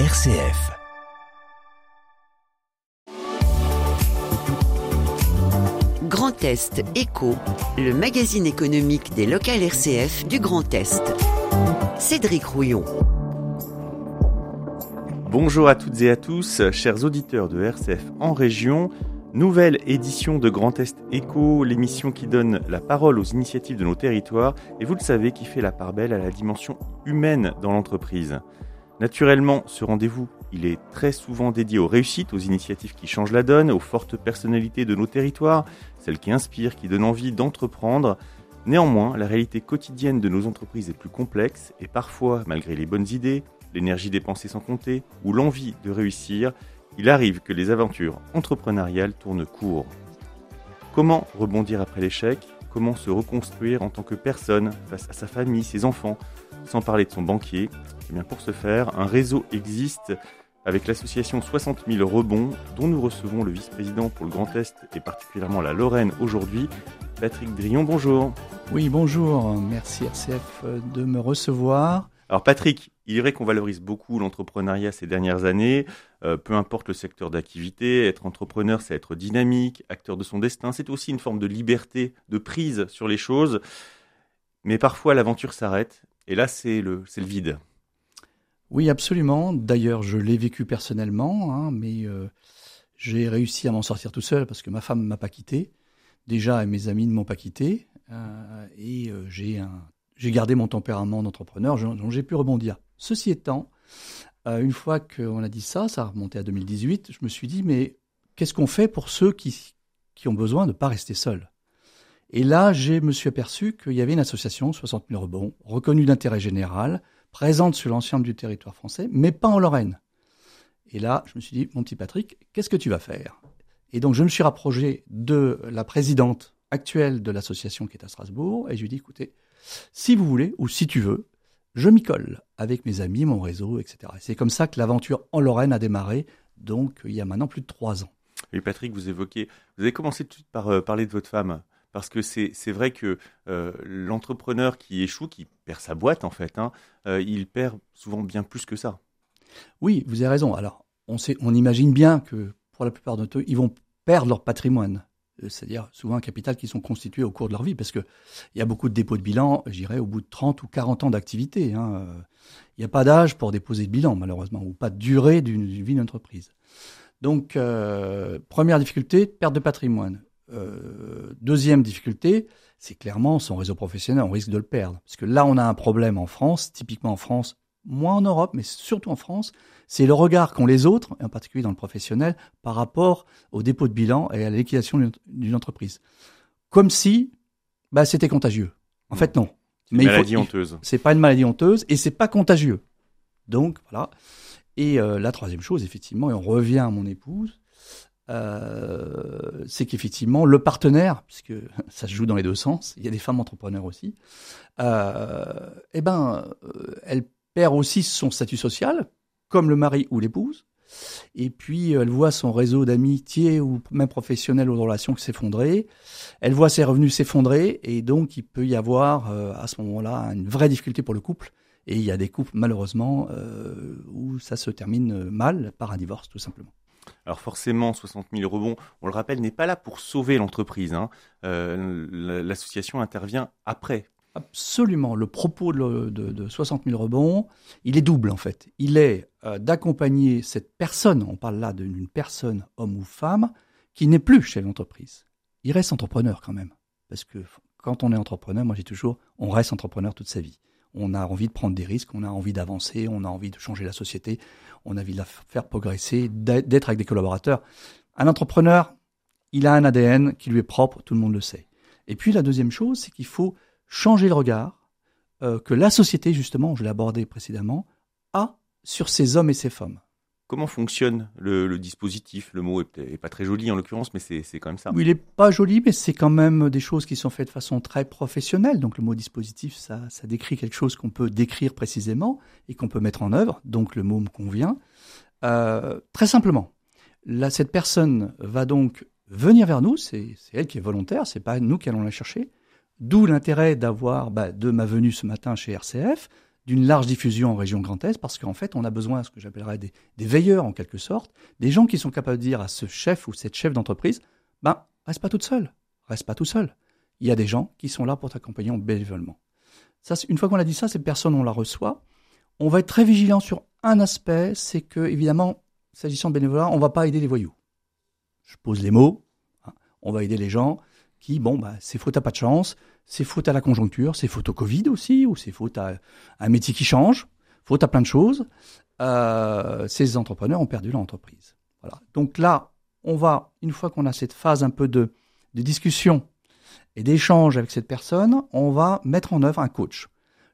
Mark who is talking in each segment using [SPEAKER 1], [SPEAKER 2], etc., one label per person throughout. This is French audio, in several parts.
[SPEAKER 1] RCF.
[SPEAKER 2] Grand Est Éco, le magazine économique des locales RCF du Grand Est. Cédric Rouillon.
[SPEAKER 3] Bonjour à toutes et à tous, chers auditeurs de RCF en région. Nouvelle édition de Grand Est Éco, l'émission qui donne la parole aux initiatives de nos territoires et vous le savez qui fait la part belle à la dimension humaine dans l'entreprise. Naturellement, ce rendez-vous, il est très souvent dédié aux réussites, aux initiatives qui changent la donne, aux fortes personnalités de nos territoires, celles qui inspirent, qui donnent envie d'entreprendre. Néanmoins, la réalité quotidienne de nos entreprises est plus complexe et parfois, malgré les bonnes idées, l'énergie dépensée sans compter ou l'envie de réussir, il arrive que les aventures entrepreneuriales tournent court. Comment rebondir après l'échec? Comment se reconstruire en tant que personne face à sa famille, ses enfants, sans parler de son banquier Eh bien pour ce faire, un réseau existe avec l'association 60 000 rebonds dont nous recevons le vice-président pour le Grand Est et particulièrement la Lorraine aujourd'hui, Patrick Drillon. Bonjour.
[SPEAKER 4] Oui, bonjour. Merci RCF de me recevoir.
[SPEAKER 3] Alors Patrick, il est vrai qu'on valorise beaucoup l'entrepreneuriat ces dernières années, euh, peu importe le secteur d'activité, être entrepreneur c'est être dynamique, acteur de son destin, c'est aussi une forme de liberté, de prise sur les choses, mais parfois l'aventure s'arrête, et là c'est le, vide.
[SPEAKER 4] Oui, absolument. D'ailleurs, je l'ai vécu personnellement, hein, mais euh, j'ai réussi à m'en sortir tout seul parce que ma femme ne m'a pas quitté. Déjà, mes amis ne m'ont pas quitté. Euh, et euh, j'ai gardé mon tempérament d'entrepreneur, dont j'ai pu rebondir. Ceci étant, une fois qu'on a dit ça, ça a remonté à 2018, je me suis dit, mais qu'est-ce qu'on fait pour ceux qui, qui ont besoin de ne pas rester seuls? Et là, je me suis aperçu qu'il y avait une association, 60 000 rebonds, reconnue d'intérêt général, présente sur l'ensemble du territoire français, mais pas en Lorraine. Et là, je me suis dit, mon petit Patrick, qu'est-ce que tu vas faire? Et donc, je me suis rapproché de la présidente actuelle de l'association qui est à Strasbourg, et je lui ai dit, écoutez, si vous voulez, ou si tu veux, je m'y colle avec mes amis, mon réseau, etc. C'est comme ça que l'aventure en Lorraine a démarré, donc il y a maintenant plus de trois ans.
[SPEAKER 3] Et Patrick, vous évoquez, vous avez commencé tout de suite par euh, parler de votre femme, parce que c'est vrai que euh, l'entrepreneur qui échoue, qui perd sa boîte en fait, hein, euh, il perd souvent bien plus que ça.
[SPEAKER 4] Oui, vous avez raison. Alors, on, imagine bien que pour la plupart d'entre eux, ils vont perdre leur patrimoine. Euh, c'est-à-dire souvent un capital qui sont constitués au cours de leur vie, parce qu'il y a beaucoup de dépôts de bilan, j'irais, au bout de 30 ou 40 ans d'activité. Hein. Il n'y a pas d'âge pour déposer de bilan, malheureusement, ou pas de durée d'une vie d'entreprise. Donc, première difficulté, perte de patrimoine. Euh, deuxième difficulté, c'est clairement son réseau professionnel, on risque de le perdre. Parce que là, on a un problème en France, typiquement en France, moins en Europe, mais surtout en France, c'est le regard qu'ont les autres, en particulier dans le professionnel, par rapport au dépôt de bilan et à la liquidation d'une entreprise. Comme si bah, c'était contagieux. En fait, non.
[SPEAKER 3] C'est une maladie honteuse.
[SPEAKER 4] C'est pas une maladie honteuse et c'est pas contagieux. Donc, voilà. Et euh, la troisième chose, effectivement, et on revient à mon épouse, euh, c'est qu'effectivement, le partenaire, puisque ça se joue dans les deux sens, il y a des femmes entrepreneurs aussi, euh, eh ben, euh, elle perd aussi son statut social, comme le mari ou l'épouse. Et puis, elle voit son réseau d'amitié ou même professionnel ou de relations s'effondrer. Elle voit ses revenus s'effondrer. Et donc, il peut y avoir euh, à ce moment-là une vraie difficulté pour le couple. Et il y a des couples, malheureusement, où ça se termine mal par un divorce, tout simplement.
[SPEAKER 3] Alors forcément, 60 000 rebonds, on le rappelle, n'est pas là pour sauver l'entreprise. Hein. Euh, L'association intervient après,
[SPEAKER 4] Absolument. Le propos de, de, de, 60 000 rebonds, il est double en fait. Il est euh, d'accompagner cette personne, on parle là d'une personne, homme ou femme, qui n'est plus chez l'entreprise. Il reste entrepreneur quand même. Parce que quand on est entrepreneur, moi j'ai toujours, on reste entrepreneur toute sa vie. On a envie de prendre des risques, on a envie d'avancer, on a envie de changer la société, on a envie de la faire progresser, d'être avec des collaborateurs. Un entrepreneur, il a un ADN qui lui est propre, tout le monde le sait. Et puis la deuxième chose, c'est qu'il faut changer le regard euh, que la société, justement, je l'ai abordé précédemment, a sur ces hommes et ces femmes.
[SPEAKER 3] Comment fonctionne le, dispositif? Le mot est, pas très joli en l'occurrence, mais c'est quand même ça.
[SPEAKER 4] Il n'est pas joli, mais c'est quand même des choses qui sont faites de façon très professionnelle. Donc le mot dispositif, ça, ça décrit quelque chose qu'on peut décrire précisément et qu'on peut mettre en œuvre. Donc le mot me convient. Euh, très simplement, là, cette personne va donc venir vers nous. C'est elle qui est volontaire, c'est pas nous qui allons la chercher D'où l'intérêt d'avoir, bah, de ma venue ce matin chez RCF, d'une large diffusion en région Grand Est, parce qu'en fait, on a besoin, ce que j'appellerais des, veilleurs en quelque sorte, des gens qui sont capables de dire à ce chef ou cette chef d'entreprise, ben, reste pas toute seule, reste pas tout seul. Il y a des gens qui sont là pour t'accompagner bénévolement. Ça, une fois qu'on a dit ça, ces personnes, on la reçoit. On va être très vigilant sur un aspect, c'est que, évidemment, s'agissant de bénévolat, on va pas aider les voyous. Je pose les mots. Hein. On va aider les gens qui, bon, bah, c'est faute à pas de chance, c'est faute à la conjoncture, c'est faute au Covid aussi, ou c'est faute à un métier qui change, faute à plein de choses. Euh, ces entrepreneurs ont perdu leur entreprise. Donc là, on va, une fois qu'on a cette phase un peu de, de discussion et d'échange avec cette personne, on va mettre en œuvre un coach.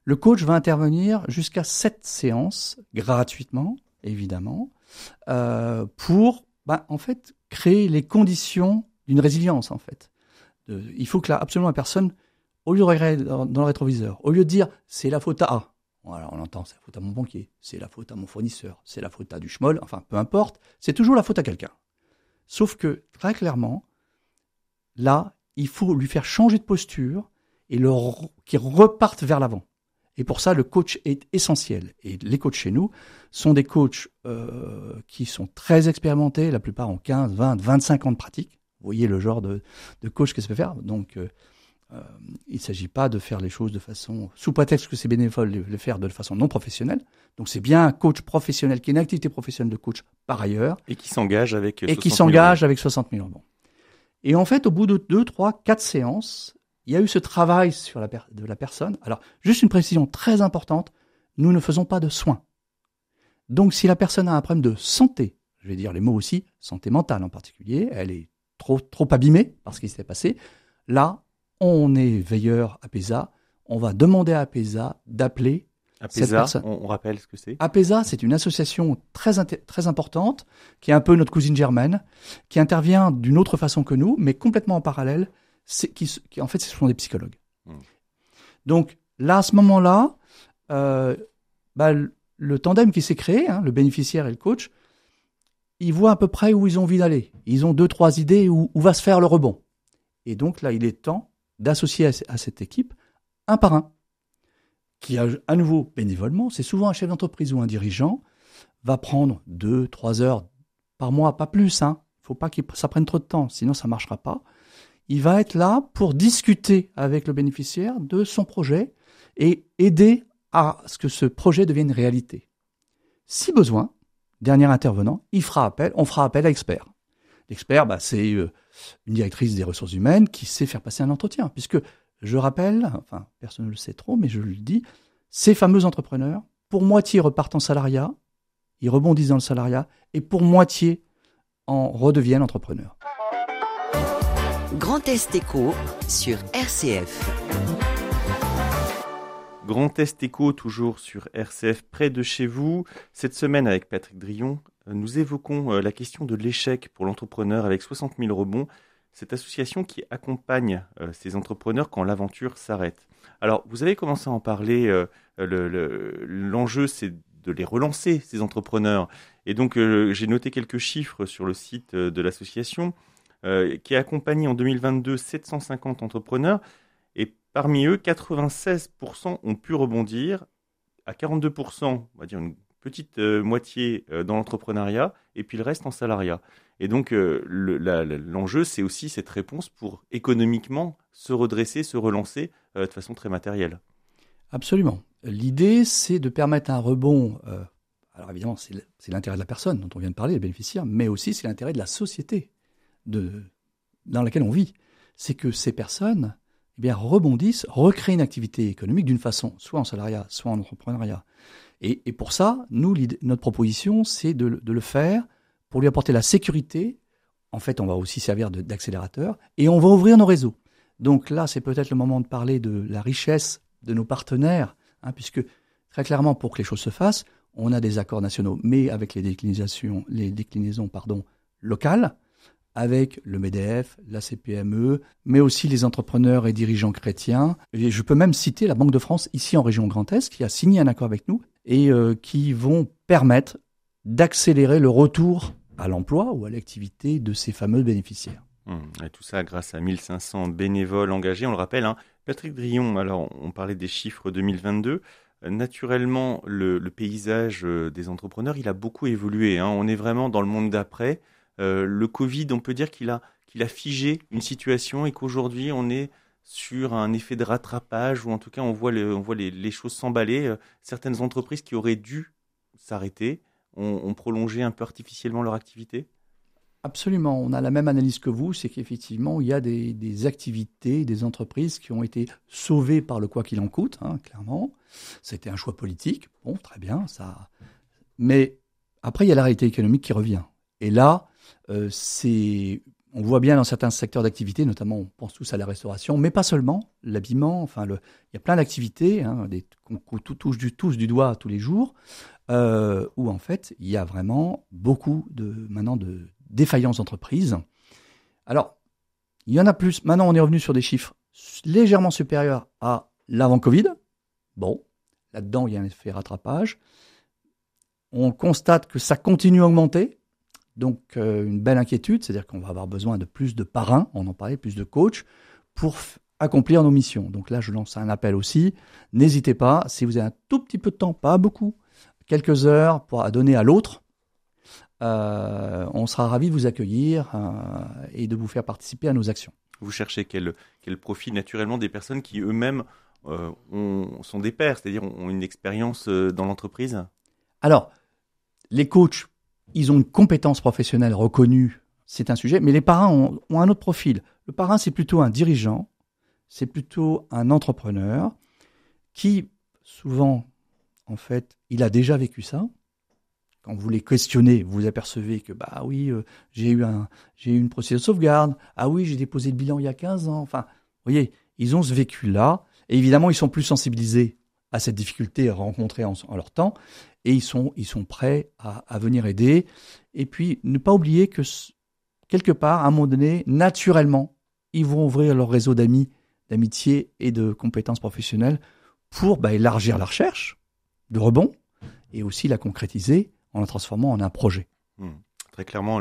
[SPEAKER 4] Le coach va intervenir jusqu'à sept séances gratuitement, évidemment, euh, pour, bah, en fait, créer les conditions d'une résilience, en fait. Il faut que là, absolument la personne au lieu de regarder dans, le rétroviseur, au lieu de dire c'est la faute à A, on entend c'est la faute à mon banquier, c'est la faute à mon fournisseur, c'est la faute à du schmoll, enfin peu importe, c'est toujours la faute à quelqu'un. Sauf que très clairement, là, il faut lui faire changer de posture et qu'il reparte vers l'avant. Et pour ça, le coach est essentiel. Et les coachs chez nous sont des coachs euh, qui sont très expérimentés, la plupart ont 15, 20, 25 ans de pratique. Vous voyez le genre de, de coach que ça peut faire. Donc, euh, euh, il ne s'agit pas de faire les choses de façon, sous prétexte que c'est bénévole, de le faire de façon non professionnelle. Donc c'est bien un coach professionnel qui a une activité professionnelle de coach par ailleurs.
[SPEAKER 3] Et qui s'engage avec
[SPEAKER 4] Et qui s'engage avec 60 000 euros. Et en fait, au bout de 2, 3, 4 séances, il y a eu ce travail sur la de la personne. Alors, juste une précision très importante, nous ne faisons pas de soins. Donc si la personne a un problème de santé, je vais dire les mots aussi, santé mentale en particulier, elle est trop, trop abîmée par ce qui s'est passé, là, on est veilleur à PESA, on va demander à PESA d'appeler cette personne.
[SPEAKER 3] On, rappelle ce que c'est
[SPEAKER 4] APESA, c'est une association très, très importante, qui est un peu notre cousine germaine, qui intervient d'une autre façon que nous, mais complètement en parallèle, qui, qui, en fait, ce sont des psychologues. Hmm. Donc là, à ce moment-là, euh, bah, le, tandem qui s'est créé, hein, le bénéficiaire et le coach, ils voient à peu près où ils ont envie d'aller. Ils ont deux, trois idées où, va se faire le rebond. Et donc là, il est temps d'associer à, cette équipe un par un, qui a à nouveau bénévolement, c'est souvent un chef d'entreprise ou un dirigeant, va prendre deux, trois heures par mois, pas plus, hein. Faut pas que ça prenne trop de temps, sinon ça marchera pas. Il va être là pour discuter avec le bénéficiaire de son projet et aider à ce que ce projet devienne réalité. Si besoin, dernier intervenant, il fera appel, on fera appel à expert. L'expert, bah, c'est euh, une directrice des ressources humaines qui sait faire passer un entretien. Puisque, je rappelle, enfin, personne ne le sait trop, mais je le dis, ces fameux entrepreneurs, pour moitié repartent en salariat, ils rebondissent dans le salariat, et pour moitié en redeviennent entrepreneurs.
[SPEAKER 2] Grand Est Éco sur RCF.
[SPEAKER 3] Grand Est Éco, toujours sur RCF, près de chez vous. Cette semaine, avec Patrick Drion, nous évoquons euh, la question de l'échec pour l'entrepreneur avec 60 000 rebonds, cette association qui accompagne euh, ces entrepreneurs quand l'aventure s'arrête. Alors, vous avez commencé à en parler, euh, l'enjeu c'est de les relancer, ces entrepreneurs. Et donc, j'ai noté quelques chiffres sur le site de l'association, qui a accompagné en 2022 750 entrepreneurs, parmi eux, 96% ont pu rebondir, à 42%, on va dire une petite euh, moitié euh, dans l'entrepreneuriat et puis le reste en salariat. Et donc euh, l'enjeu, c'est aussi cette réponse pour économiquement se redresser, se relancer de façon très matérielle.
[SPEAKER 4] Absolument. L'idée, c'est de permettre un rebond. alors évidemment, c'est l'intérêt de la personne dont on vient de parler, le bénéficiaire, mais aussi c'est l'intérêt de la société de, dans laquelle on vit. C'est que ces personnes eh bien, rebondissent, recréent une activité économique d'une façon, soit en salariat, soit en entrepreneuriat. Et, pour ça, nous, notre proposition, c'est de, le faire pour lui apporter la sécurité. En fait, on va aussi servir d'accélérateur et on va ouvrir nos réseaux. Donc là, c'est peut-être le moment de parler de la richesse de nos partenaires, hein, puisque très clairement, pour que les choses se fassent, on a des accords nationaux, mais avec les déclinaisons, les déclinaisons pardon, locales, avec le MEDEF, la CPME, mais aussi les entrepreneurs et dirigeants chrétiens. Je peux même citer la Banque de France ici en région Grand Est qui a signé un accord avec nous et euh, qui vont permettre d'accélérer le retour à l'emploi ou à l'activité de ces fameux bénéficiaires.
[SPEAKER 3] Mmh. et tout ça grâce à 1500 bénévoles engagés, on le rappelle. Hein. Patrick Drion, alors on parlait des chiffres 2022. naturellement, le, paysage des entrepreneurs, il a beaucoup évolué. Hein. On est vraiment dans le monde d'après. Le Covid, on peut dire qu'il a, a figé une situation et qu'aujourd'hui, on est sur un effet de rattrapage, ou en tout cas on voit, on voit les, choses s'emballer. Euh, certaines entreprises qui auraient dû s'arrêter ont, prolongé un peu artificiellement leur activité
[SPEAKER 4] Absolument, on a la même analyse que vous, c'est qu'effectivement, il y a des, activités, des entreprises qui ont été sauvées par le quoi qu'il en coûte, hein, clairement. C'était un choix politique, bon, très bien, ça. Mais après, il y a la réalité économique qui revient. Et là, euh, c'est on voit bien dans certains secteurs d'activité, notamment on pense tous à la restauration, mais pas seulement, l'habillement, enfin il y a plein d'activités hein, qu'on touche du, tous du doigt tous les jours, euh, où en fait il y a vraiment beaucoup de maintenant de défaillances d'entreprises. Alors, il y en a plus. Maintenant, on est revenu sur des chiffres légèrement supérieurs à l'avant Covid. Bon, là-dedans, il y a un effet rattrapage. On constate que ça continue à augmenter. Donc euh, une belle inquiétude, c'est-à-dire qu'on va avoir besoin de plus de parrains, on en parlait, plus de coachs, pour accomplir nos missions. Donc là, je lance un appel aussi. N'hésitez pas, si vous avez un tout petit peu de temps, pas beaucoup, quelques heures pour à donner à l'autre, euh, on sera ravi de vous accueillir euh, et de vous faire participer à nos actions.
[SPEAKER 3] Vous cherchez quel, quel profil naturellement des personnes qui eux-mêmes sont des pairs, c'est-à-dire ont une expérience dans l'entreprise?
[SPEAKER 4] Alors, les coachs ils ont une compétence professionnelle reconnue, c'est un sujet, mais les parrains ont, un autre profil. Le parrain, c'est plutôt un dirigeant, c'est plutôt un entrepreneur qui, souvent, en fait, il a déjà vécu ça. Quand vous les questionnez, vous apercevez que, bah oui, euh, j'ai eu un, j'ai eu une procédure de sauvegarde. Ah oui, j'ai déposé le bilan il y a 15 ans. Enfin, vous voyez, ils ont ce vécu-là. Et évidemment, ils sont plus sensibilisés à cette difficulté rencontrée en, en leur temps et ils sont, ils sont prêts à, venir aider. Et puis, ne pas oublier que quelque part, à un moment donné, naturellement, ils vont ouvrir leur réseau d'amis, d'amitié et de compétences professionnelles pour bah, élargir la recherche de rebond et aussi la concrétiser en la transformant en un projet.
[SPEAKER 3] Hmm. Très clairement,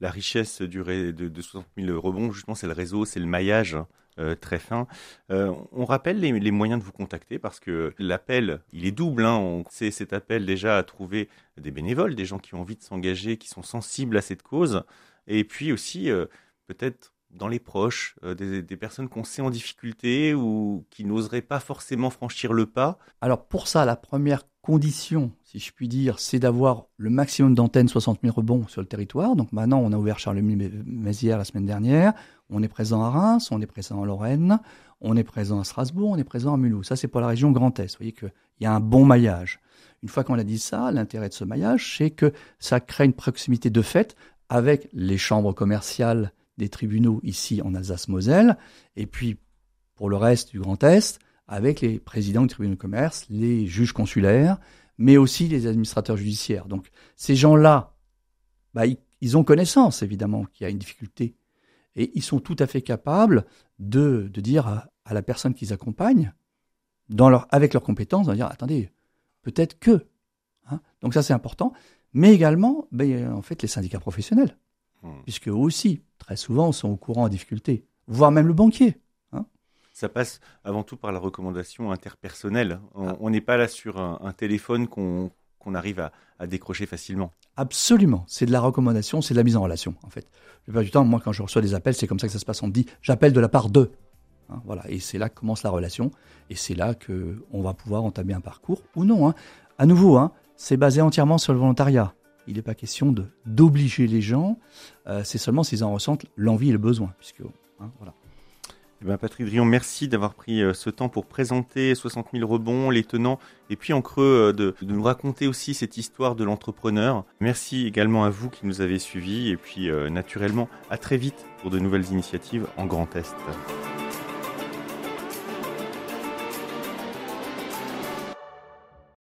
[SPEAKER 3] la richesse du, de, de 60 000 rebonds, justement, c'est le réseau, c'est le maillage euh, très fin. Euh, on rappelle les, moyens de vous contacter parce que l'appel, il est double. Hein. On sait cet appel déjà à trouver des bénévoles, des gens qui ont envie de s'engager, qui sont sensibles à cette cause, et puis aussi euh, peut-être dans les proches, des, des, personnes qu'on sait en difficulté ou qui n'oseraient pas forcément franchir le pas.
[SPEAKER 4] Alors pour ça, la première condition, si je puis dire, c'est d'avoir le maximum d'antennes 60 000 rebonds sur le territoire. Donc maintenant, on a ouvert Charlemagne-Mézières la semaine dernière. On est présent à Reims, on est présent en Lorraine, on est présent à Strasbourg, on est présent à Mulhouse. Ça, c'est pour la région Grand Est. Vous voyez qu'il y a un bon maillage. Une fois qu'on a dit ça, l'intérêt de ce maillage, c'est que ça crée une proximité de fait avec les chambres commerciales des tribunaux ici en Alsace-Moselle, et puis pour le reste du Grand Est, avec les présidents du tribunal de commerce, les juges consulaires, mais aussi les administrateurs judiciaires. Donc ces gens-là, bah, ils, ont connaissance évidemment qu'il y a une difficulté, et ils sont tout à fait capables de, de dire à, la personne qu'ils accompagnent, dans leur, avec leurs compétences, de dire attendez, peut-être que. Hein. Donc ça c'est important, mais également, ben, en fait, les syndicats professionnels, mmh. puisque eux aussi, très souvent, sont au courant en difficulté, voire même le banquier
[SPEAKER 3] ça passe avant tout par la recommandation interpersonnelle. On ah. n'est pas là sur un, téléphone qu'on arrive à, décrocher facilement.
[SPEAKER 4] Absolument. C'est de la recommandation, c'est de la mise en relation, en fait. Le du temps, moi, quand je reçois des appels, c'est comme ça que ça se passe. On me dit, j'appelle de la part d'eux. Hein, voilà. Et c'est là que commence la relation. Et c'est là qu'on va pouvoir entamer un parcours ou non. Hein. À nouveau, hein, c'est basé entièrement sur le volontariat. Il n'est pas question d'obliger les gens. Euh, c'est seulement s'ils en ressentent l'envie et le besoin. Puisque, voilà.
[SPEAKER 3] Eh ben, Patrick Drion, merci d'avoir pris euh, ce temps pour présenter 60 000 rebonds, les tenants, et puis en creux euh, de, nous raconter aussi cette histoire de l'entrepreneur. Merci également à vous qui nous avez suivis, et puis euh, naturellement à très vite pour de nouvelles initiatives en Grand Est.